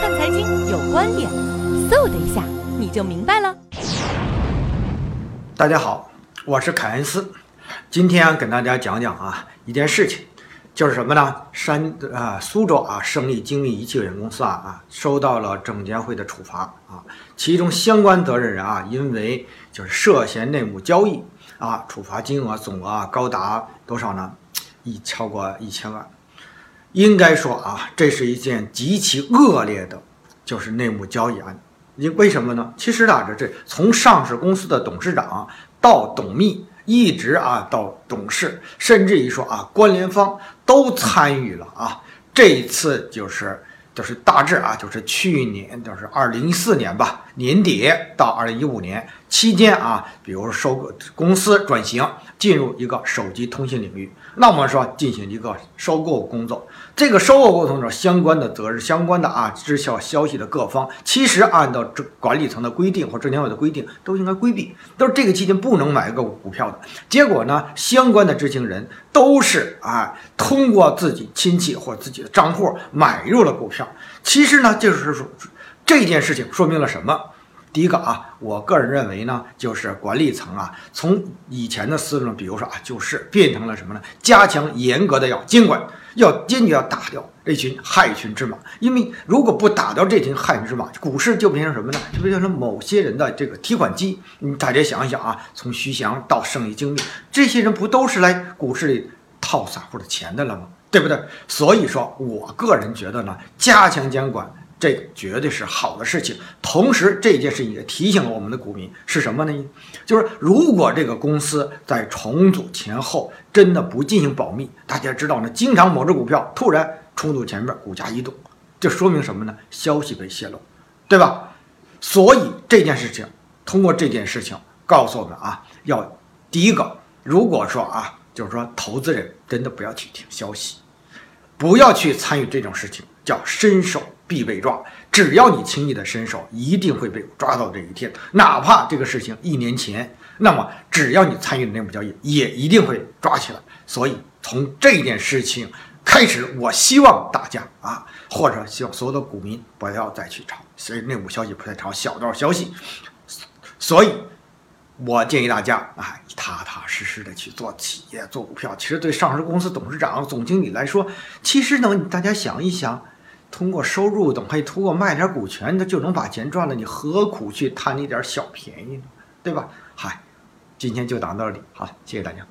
看财经有观点，嗖的一下你就明白了。大家好，我是凯恩斯，今天跟大家讲讲啊一件事情，就是什么呢？山啊苏州啊胜利精密仪器有限公司啊啊收到了证监会的处罚啊，其中相关责任人啊因为就是涉嫌内幕交易啊，处罚金额总额啊高达多少呢？一超过一千万。应该说啊，这是一件极其恶劣的，就是内幕交易案。因为什么呢？其实啊，这这从上市公司的董事长到董秘，一直啊到董事，甚至于说啊关联方都参与了啊。这一次就是就是大致啊，就是去年就是二零一四年吧年底到二零一五年期间啊，比如收购公司转型进入一个手机通信领域。那我们说进行一个收购工作，这个收购过程中相关的责任、相关的啊知晓消息的各方，其实按照这管理层的规定或证监会的规定，都应该规避，都是这个期间不能买个股票的。结果呢，相关的知情人都是啊通过自己亲戚或自己的账户买入了股票。其实呢，就是说这件事情说明了什么？第一个啊，我个人认为呢，就是管理层啊，从以前的思路，比如说啊，就是变成了什么呢？加强严格的要监管，要坚决要打掉这群害群之马。因为如果不打掉这群害群之马，股市就变成什么呢？就变成某些人的这个提款机。你大家想一想啊，从徐翔到胜利精密，这些人不都是来股市里套散户的钱的了吗？对不对？所以说我个人觉得呢，加强监管。这绝对是好的事情，同时这件事情也提醒了我们的股民是什么呢？就是如果这个公司在重组前后真的不进行保密，大家知道呢，经常某只股票突然重组前面股价异动，这说明什么呢？消息被泄露，对吧？所以这件事情通过这件事情告诉我们啊，要第一个，如果说啊，就是说投资人真的不要去听消息，不要去参与这种事情，叫伸手。必被抓，只要你轻易的伸手，一定会被抓到这一天。哪怕这个事情一年前，那么只要你参与的内幕交易，也一定会抓起来。所以从这件事情开始，我希望大家啊，或者希望所有的股民不要再去炒，所以内幕消息不再炒小道消息。所以，我建议大家啊，踏踏实实的去做企业、做股票。其实对上市公司董事长、总经理来说，其实呢，大家想一想。通过收入等，可以通过卖点股权，他就能把钱赚了。你何苦去贪那点小便宜呢？对吧？嗨，今天就讲到这里，好，谢谢大家。